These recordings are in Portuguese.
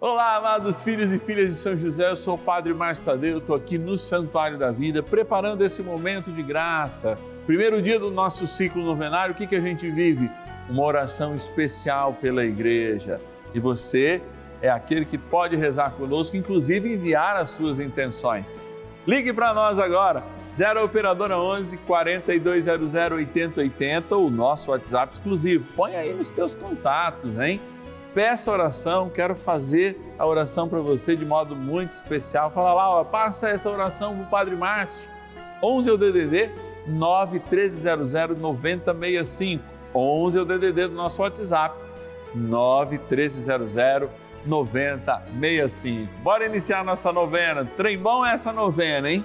Olá, amados filhos e filhas de São José, eu sou o Padre Márcio Tadeu, estou aqui no Santuário da Vida, preparando esse momento de graça. Primeiro dia do nosso ciclo novenário, o que, que a gente vive? Uma oração especial pela igreja. E você é aquele que pode rezar conosco, inclusive enviar as suas intenções. Ligue para nós agora, 0 Operadora 11 4200 8080, o nosso WhatsApp exclusivo. Põe aí nos teus contatos, hein? Peça oração, quero fazer a oração para você de modo muito especial. Fala lá, ó, passa essa oração para o Padre Márcio. 11 é o DDD 91300 9065. 11 é o DDD do nosso WhatsApp. 91300 9065. Bora iniciar nossa novena. Trem bom é essa novena, hein?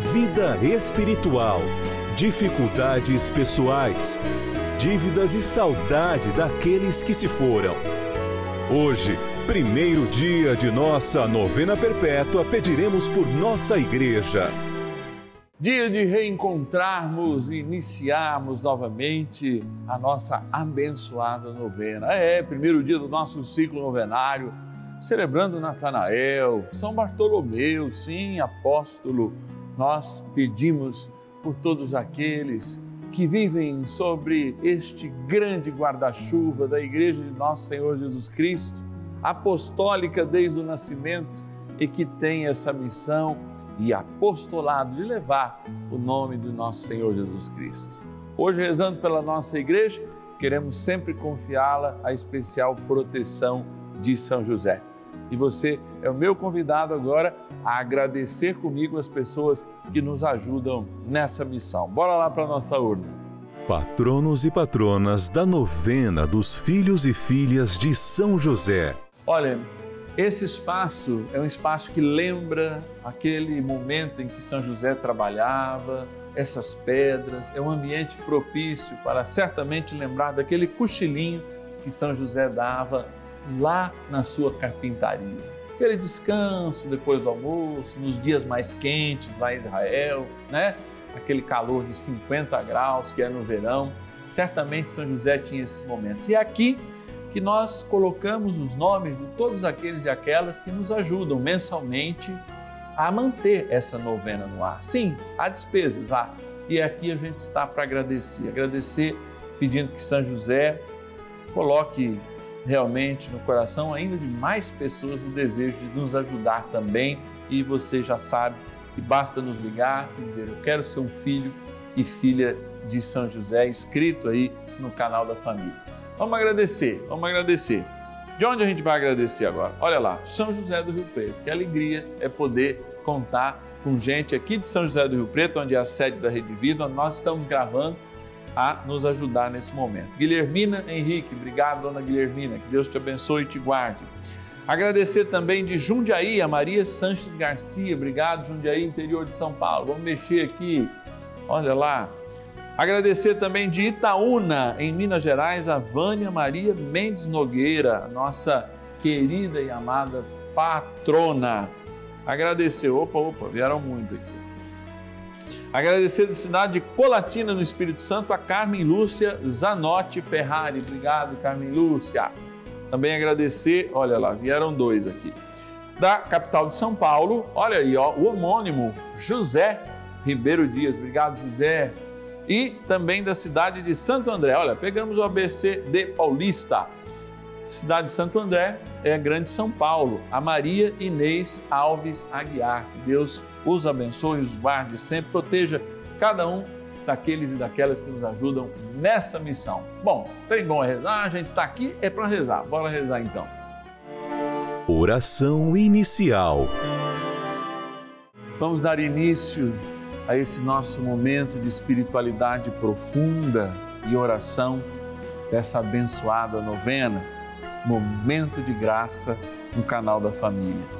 vida espiritual, dificuldades pessoais, dívidas e saudade daqueles que se foram. Hoje, primeiro dia de nossa novena perpétua, pediremos por nossa igreja. Dia de reencontrarmos e iniciarmos novamente a nossa abençoada novena. É, primeiro dia do nosso ciclo novenário, celebrando Natanael, São Bartolomeu, sim, apóstolo nós pedimos por todos aqueles que vivem sobre este grande guarda-chuva da Igreja de Nosso Senhor Jesus Cristo, apostólica desde o nascimento e que tem essa missão e apostolado de levar o nome do nosso Senhor Jesus Cristo. Hoje, rezando pela nossa igreja, queremos sempre confiá-la à especial proteção de São José. E você é o meu convidado agora a agradecer comigo as pessoas que nos ajudam nessa missão. Bora lá para a nossa urna. Patronos e patronas da novena dos filhos e filhas de São José. Olha, esse espaço é um espaço que lembra aquele momento em que São José trabalhava, essas pedras, é um ambiente propício para certamente lembrar daquele cochilinho que São José dava lá na sua carpintaria. Aquele descanso depois do almoço, nos dias mais quentes lá em Israel, né? Aquele calor de 50 graus que é no verão. Certamente São José tinha esses momentos. E é aqui que nós colocamos os nomes de todos aqueles e aquelas que nos ajudam mensalmente a manter essa novena no ar. Sim, há despesas, há. E aqui a gente está para agradecer. Agradecer pedindo que São José coloque realmente no coração ainda de mais pessoas o desejo de nos ajudar também. E você já sabe que basta nos ligar e dizer: Eu quero ser um filho e filha de São José, inscrito aí no canal da família. Vamos agradecer, vamos agradecer. De onde a gente vai agradecer agora? Olha lá, São José do Rio Preto. Que alegria é poder contar com gente aqui de São José do Rio Preto, onde é a sede da Rede Vida, onde nós estamos gravando a nos ajudar nesse momento. Guilhermina Henrique, obrigado, dona Guilhermina, que Deus te abençoe e te guarde. Agradecer também de Jundiaí, a Maria Sanches Garcia, obrigado, Jundiaí, interior de São Paulo. Vamos mexer aqui, olha lá. Agradecer também de Itaúna, em Minas Gerais, a Vânia Maria Mendes Nogueira, nossa querida e amada patrona. Agradecer, opa, opa, vieram muito aqui. Agradecer da cidade de Colatina, no Espírito Santo, a Carmen Lúcia Zanotti Ferrari. Obrigado, Carmen Lúcia. Também agradecer, olha lá, vieram dois aqui. Da capital de São Paulo, olha aí, ó, o homônimo José Ribeiro Dias. Obrigado, José. E também da cidade de Santo André. Olha, pegamos o ABC de Paulista. Cidade de Santo André é a Grande São Paulo. A Maria Inês Alves Aguiar. Que Deus os abençoe, os guarde, sempre proteja cada um daqueles e daquelas que nos ajudam nessa missão. Bom, tem bom a rezar, a gente está aqui é para rezar. Bora rezar então. Oração inicial. Vamos dar início a esse nosso momento de espiritualidade profunda e oração dessa abençoada novena, momento de graça no canal da família.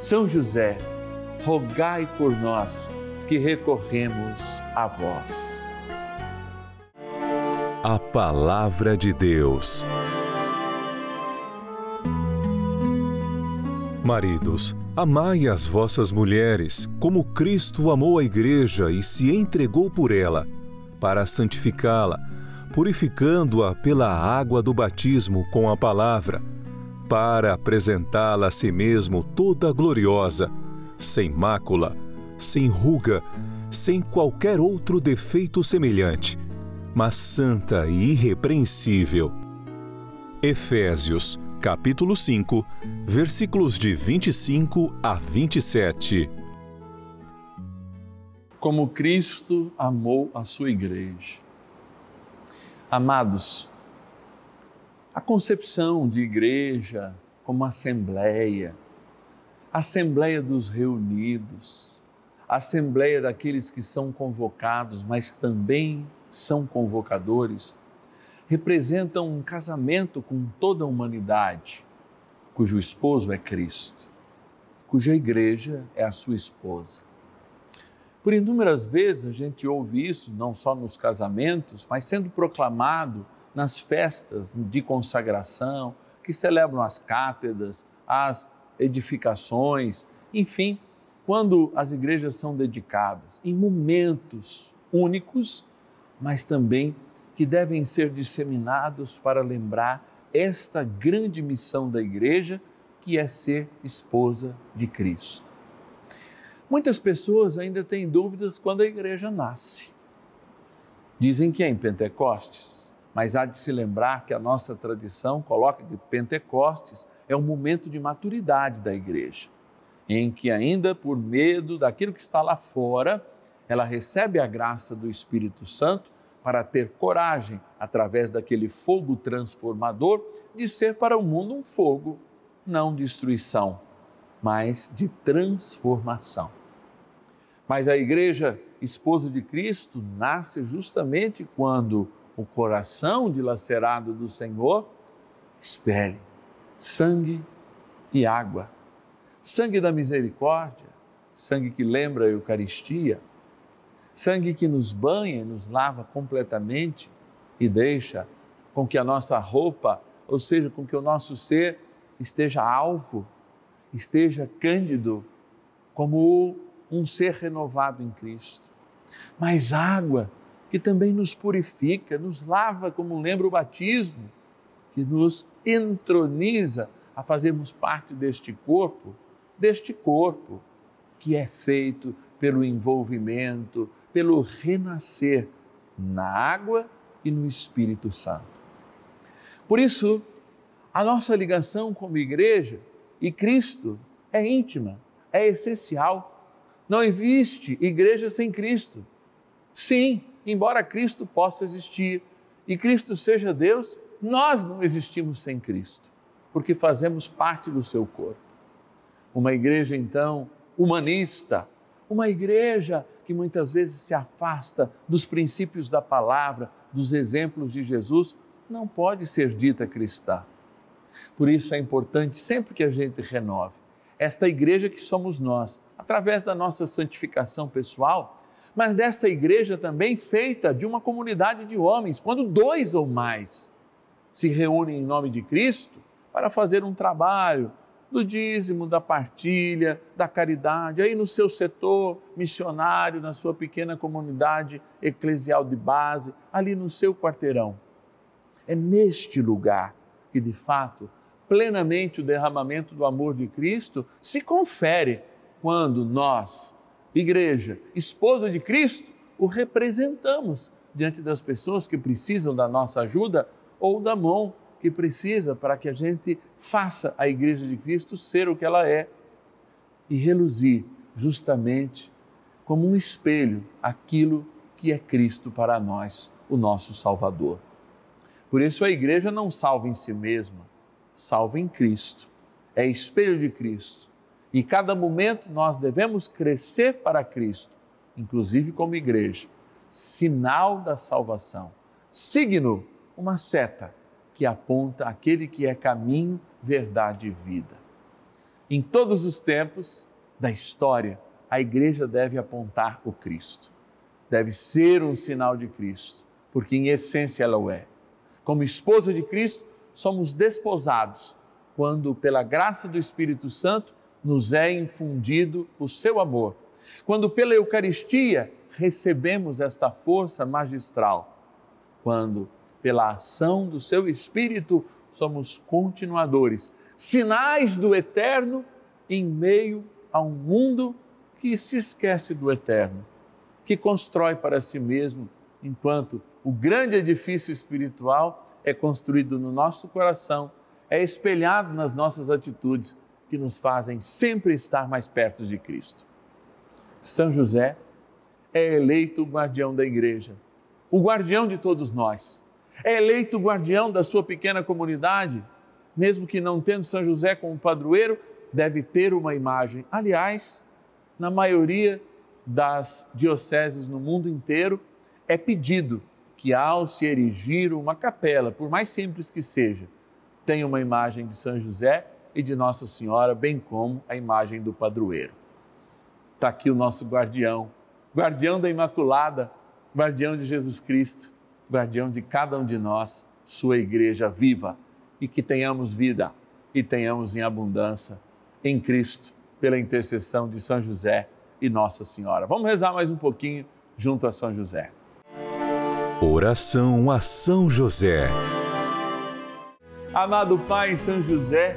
São José, rogai por nós que recorremos a vós. A Palavra de Deus. Maridos, amai as vossas mulheres, como Cristo amou a Igreja e se entregou por ela, para santificá-la, purificando-a pela água do batismo com a palavra para apresentá-la a si mesmo toda gloriosa, sem mácula, sem ruga, sem qualquer outro defeito semelhante, mas santa e irrepreensível. Efésios, capítulo 5, versículos de 25 a 27. Como Cristo amou a sua igreja. Amados, a concepção de igreja como assembleia, assembleia dos reunidos, assembleia daqueles que são convocados, mas também são convocadores, representam um casamento com toda a humanidade, cujo esposo é Cristo, cuja igreja é a sua esposa. Por inúmeras vezes a gente ouve isso, não só nos casamentos, mas sendo proclamado nas festas de consagração, que celebram as cátedras, as edificações, enfim, quando as igrejas são dedicadas em momentos únicos, mas também que devem ser disseminados para lembrar esta grande missão da igreja, que é ser esposa de Cristo. Muitas pessoas ainda têm dúvidas quando a igreja nasce. Dizem que é em Pentecostes mas há de se lembrar que a nossa tradição coloca que Pentecostes é um momento de maturidade da igreja, em que, ainda por medo daquilo que está lá fora, ela recebe a graça do Espírito Santo para ter coragem, através daquele fogo transformador, de ser para o mundo um fogo, não destruição, mas de transformação. Mas a igreja, esposa de Cristo, nasce justamente quando o coração dilacerado do Senhor espelhe sangue e água. Sangue da misericórdia, sangue que lembra a Eucaristia, sangue que nos banha, nos lava completamente e deixa com que a nossa roupa, ou seja, com que o nosso ser esteja alvo, esteja cândido, como um ser renovado em Cristo. Mas água que também nos purifica, nos lava, como lembra o batismo, que nos entroniza a fazermos parte deste corpo, deste corpo que é feito pelo envolvimento, pelo renascer na água e no Espírito Santo. Por isso, a nossa ligação como igreja e Cristo é íntima, é essencial. Não existe igreja sem Cristo. Sim, embora Cristo possa existir e Cristo seja Deus, nós não existimos sem Cristo, porque fazemos parte do seu corpo. Uma igreja, então, humanista, uma igreja que muitas vezes se afasta dos princípios da palavra, dos exemplos de Jesus, não pode ser dita cristã. Por isso é importante sempre que a gente renove esta igreja que somos nós, através da nossa santificação pessoal, mas dessa igreja também feita de uma comunidade de homens, quando dois ou mais se reúnem em nome de Cristo para fazer um trabalho do dízimo, da partilha, da caridade, aí no seu setor missionário, na sua pequena comunidade eclesial de base, ali no seu quarteirão. É neste lugar que, de fato, plenamente o derramamento do amor de Cristo se confere quando nós, igreja, esposa de Cristo, o representamos diante das pessoas que precisam da nossa ajuda ou da mão que precisa para que a gente faça a Igreja de Cristo ser o que ela é e reluzir justamente como um espelho aquilo que é Cristo para nós, o nosso Salvador. Por isso a igreja não salva em si mesma, salva em Cristo. É espelho de Cristo. E cada momento nós devemos crescer para Cristo, inclusive como igreja, sinal da salvação, signo uma seta que aponta aquele que é caminho, verdade e vida. Em todos os tempos da história, a igreja deve apontar o Cristo, deve ser um sinal de Cristo, porque em essência ela o é. Como esposa de Cristo, somos desposados quando, pela graça do Espírito Santo, nos é infundido o seu amor. Quando, pela Eucaristia, recebemos esta força magistral. Quando, pela ação do seu Espírito, somos continuadores, sinais do eterno em meio a um mundo que se esquece do eterno, que constrói para si mesmo, enquanto o grande edifício espiritual é construído no nosso coração, é espelhado nas nossas atitudes que nos fazem sempre estar mais perto de Cristo. São José é eleito o guardião da igreja, o guardião de todos nós é eleito guardião da sua pequena comunidade, mesmo que não tendo São José como padroeiro, deve ter uma imagem. Aliás, na maioria das dioceses no mundo inteiro, é pedido que ao se erigir uma capela, por mais simples que seja, tenha uma imagem de São José e de Nossa Senhora, bem como a imagem do padroeiro. Está aqui o nosso guardião, guardião da Imaculada, guardião de Jesus Cristo guardião de cada um de nós, sua igreja viva, e que tenhamos vida e tenhamos em abundância em Cristo, pela intercessão de São José e Nossa Senhora. Vamos rezar mais um pouquinho junto a São José. Oração a São José. Amado Pai São José,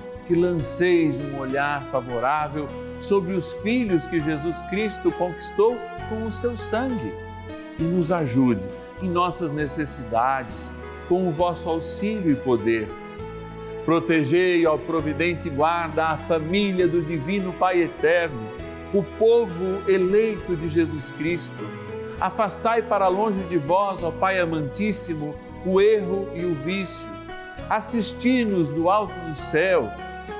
que lanceis um olhar favorável sobre os filhos que Jesus Cristo conquistou com o seu sangue e nos ajude em nossas necessidades com o vosso auxílio e poder. Protegei ao providente guarda a família do Divino Pai Eterno, o povo eleito de Jesus Cristo. Afastai para longe de vós, ó Pai amantíssimo, o erro e o vício. Assisti-nos do alto do céu,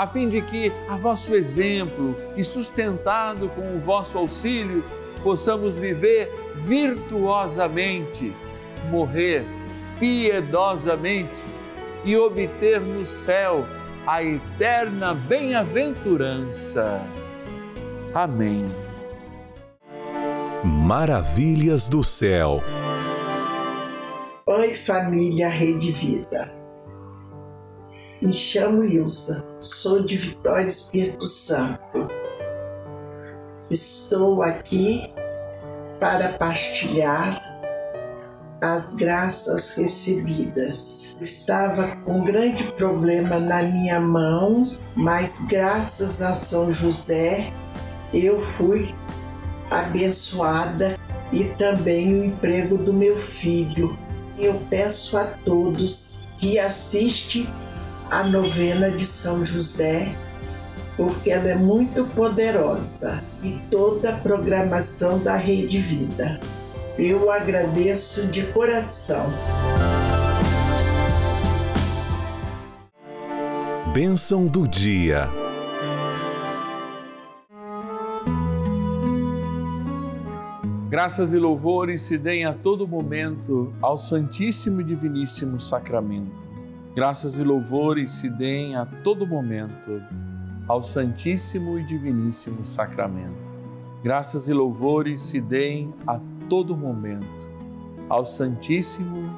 a fim de que, a vosso exemplo e sustentado com o vosso auxílio, possamos viver virtuosamente, morrer piedosamente e obter no céu a eterna bem-aventurança. Amém. Maravilhas do céu. Oi, família Rede Vida. Me chamo Ilsa, sou de Vitória Espírito Santo. Estou aqui para partilhar as graças recebidas. Estava com um grande problema na minha mão, mas graças a São José eu fui abençoada e também o emprego do meu filho. Eu peço a todos que assistem a novena de São José, porque ela é muito poderosa e toda a programação da Rede Vida. Eu agradeço de coração. Bênção do dia. Graças e louvores se deem a todo momento ao Santíssimo e Diviníssimo Sacramento. Graças e louvores se deem a todo momento ao Santíssimo e Diviníssimo Sacramento. Graças e louvores se deem a todo momento ao Santíssimo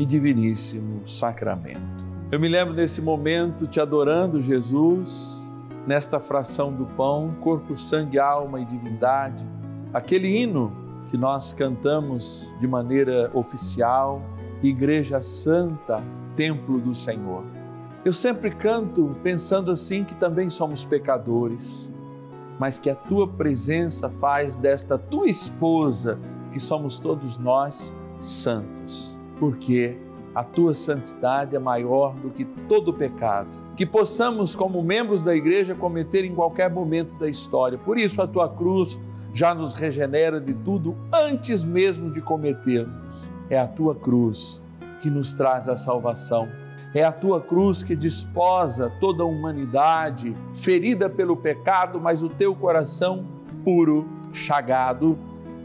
e Diviníssimo Sacramento. Eu me lembro desse momento te adorando, Jesus, nesta fração do pão, corpo, sangue, alma e divindade, aquele hino que nós cantamos de maneira oficial, Igreja Santa, Templo do Senhor. Eu sempre canto pensando assim que também somos pecadores mas que a tua presença faz desta tua esposa, que somos todos nós, santos, porque a tua santidade é maior do que todo pecado. Que possamos, como membros da igreja, cometer em qualquer momento da história. Por isso, a tua cruz já nos regenera de tudo antes mesmo de cometermos. É a tua cruz que nos traz a salvação é a tua cruz que desposa toda a humanidade, ferida pelo pecado, mas o teu coração puro, chagado,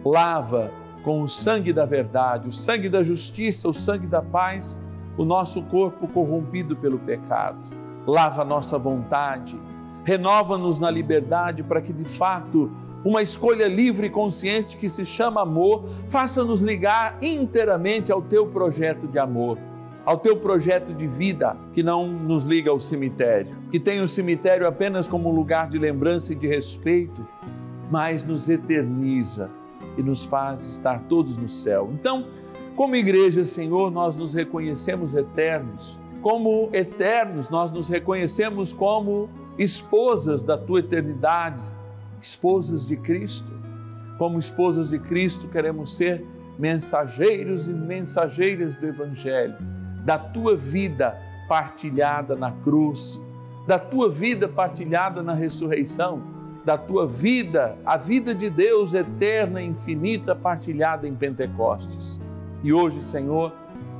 lava com o sangue da verdade, o sangue da justiça, o sangue da paz, o nosso corpo corrompido pelo pecado. Lava a nossa vontade, renova-nos na liberdade para que de fato uma escolha livre e consciente que se chama amor, faça-nos ligar inteiramente ao teu projeto de amor ao teu projeto de vida que não nos liga ao cemitério, que tem o cemitério apenas como um lugar de lembrança e de respeito, mas nos eterniza e nos faz estar todos no céu. Então, como igreja, Senhor, nós nos reconhecemos eternos. Como eternos, nós nos reconhecemos como esposas da tua eternidade, esposas de Cristo. Como esposas de Cristo, queremos ser mensageiros e mensageiras do Evangelho da tua vida partilhada na cruz, da tua vida partilhada na ressurreição, da tua vida, a vida de Deus eterna e infinita partilhada em Pentecostes. E hoje, Senhor,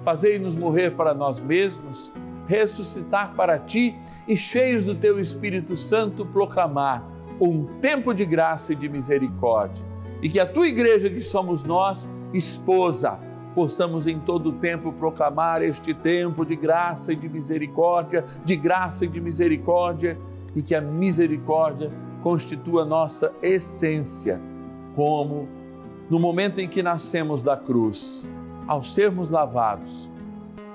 fazei-nos morrer para nós mesmos, ressuscitar para ti e, cheios do teu Espírito Santo, proclamar um tempo de graça e de misericórdia. E que a tua igreja, que somos nós, esposa, possamos em todo o tempo proclamar este tempo de graça e de misericórdia, de graça e de misericórdia, e que a misericórdia constitua nossa essência, como no momento em que nascemos da cruz, ao sermos lavados,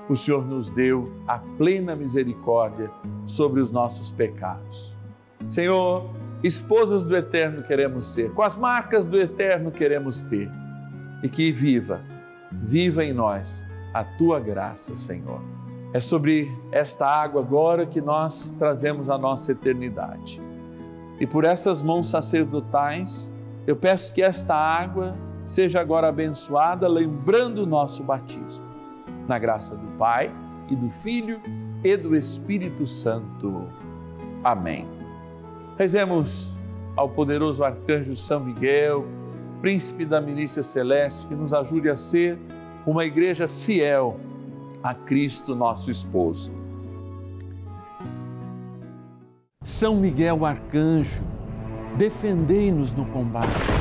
o Senhor nos deu a plena misericórdia sobre os nossos pecados. Senhor, esposas do Eterno queremos ser, com as marcas do Eterno queremos ter, e que viva, viva em nós a tua graça, Senhor. É sobre esta água agora que nós trazemos a nossa eternidade. E por essas mãos sacerdotais, eu peço que esta água seja agora abençoada, lembrando o nosso batismo. Na graça do Pai e do Filho e do Espírito Santo. Amém. Rezemos ao poderoso arcanjo São Miguel, príncipe da milícia celeste, que nos ajude a ser uma igreja fiel a Cristo nosso esposo. São Miguel arcanjo, defendei-nos no combate.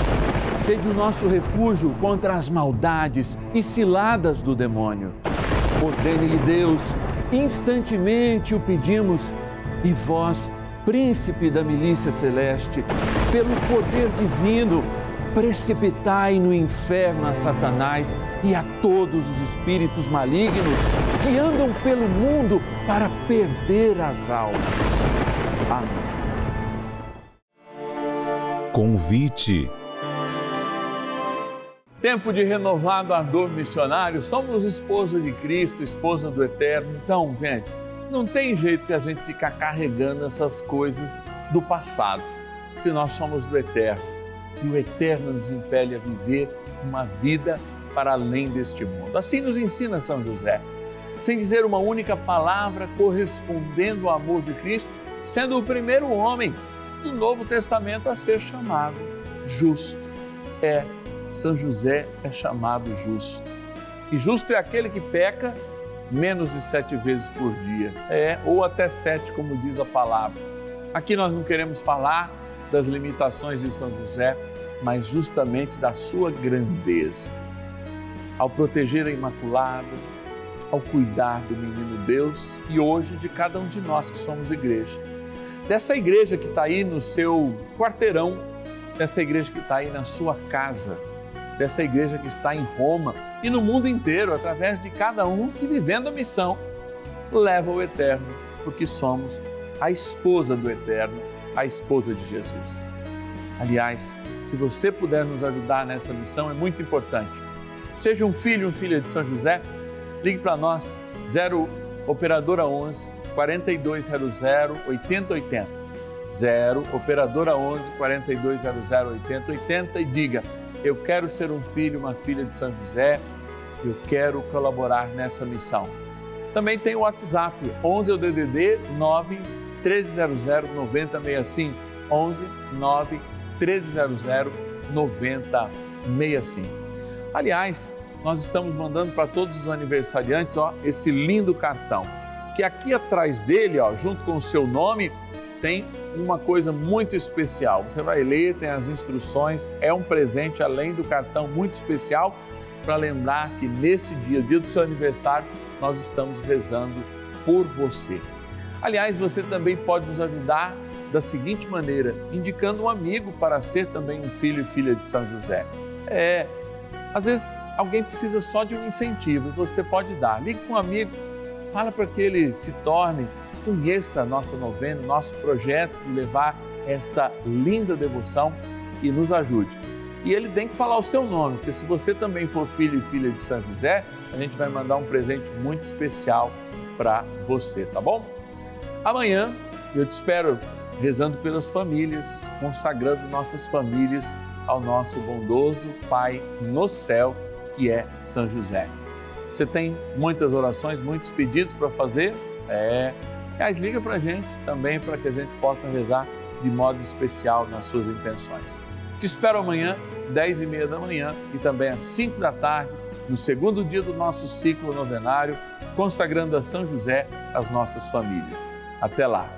Sede o nosso refúgio contra as maldades e ciladas do demônio. Ordene-lhe Deus, instantemente o pedimos, e vós, príncipe da milícia celeste, pelo poder divino, precipitai no inferno a Satanás e a todos os espíritos malignos que andam pelo mundo para perder as almas. Amém. Convite. Tempo de renovado ardor missionário, somos esposa de Cristo, esposa do Eterno. Então, gente, não tem jeito que a gente ficar carregando essas coisas do passado, se nós somos do Eterno. E o Eterno nos impele a viver uma vida para além deste mundo. Assim nos ensina São José. Sem dizer uma única palavra, correspondendo ao amor de Cristo, sendo o primeiro homem do Novo Testamento a ser chamado justo. É, São José é chamado justo. E justo é aquele que peca menos de sete vezes por dia. É, ou até sete, como diz a palavra. Aqui nós não queremos falar das limitações de São José, mas justamente da sua grandeza. Ao proteger a Imaculada, ao cuidar do menino Deus e hoje de cada um de nós que somos igreja. Dessa igreja que está aí no seu quarteirão, dessa igreja que está aí na sua casa, dessa igreja que está em Roma e no mundo inteiro, através de cada um que, vivendo a missão, leva o eterno, porque somos a esposa do eterno, a esposa de Jesus. Aliás, se você puder nos ajudar nessa missão, é muito importante. Seja um filho ou filha de São José, ligue para nós, 0 Operadora 11 4200 8080. 0 Operadora 11 4200 8080 e diga: Eu quero ser um filho, uma filha de São José, eu quero colaborar nessa missão. Também tem o WhatsApp, 11 é o DDD 9 1300 9065. 11 9 1300 9065. Aliás, nós estamos mandando para todos os aniversariantes ó, esse lindo cartão. Que aqui atrás dele, ó, junto com o seu nome, tem uma coisa muito especial. Você vai ler, tem as instruções, é um presente além do cartão muito especial para lembrar que nesse dia, dia do seu aniversário, nós estamos rezando por você. Aliás, você também pode nos ajudar da seguinte maneira, indicando um amigo para ser também um filho e filha de São José. É, às vezes alguém precisa só de um incentivo e você pode dar. Ligue com um amigo, fala para que ele se torne, conheça a nossa novena, nosso projeto de levar esta linda devoção e nos ajude. E ele tem que falar o seu nome, porque se você também for filho e filha de São José, a gente vai mandar um presente muito especial para você, tá bom? Amanhã eu te espero rezando pelas famílias, consagrando nossas famílias ao nosso bondoso Pai no céu, que é São José. Você tem muitas orações, muitos pedidos para fazer? É. Aliás, liga para a gente também para que a gente possa rezar de modo especial nas suas intenções. Te espero amanhã, 10 e meia da manhã e também às 5 da tarde, no segundo dia do nosso ciclo novenário, consagrando a São José as nossas famílias. Até lá!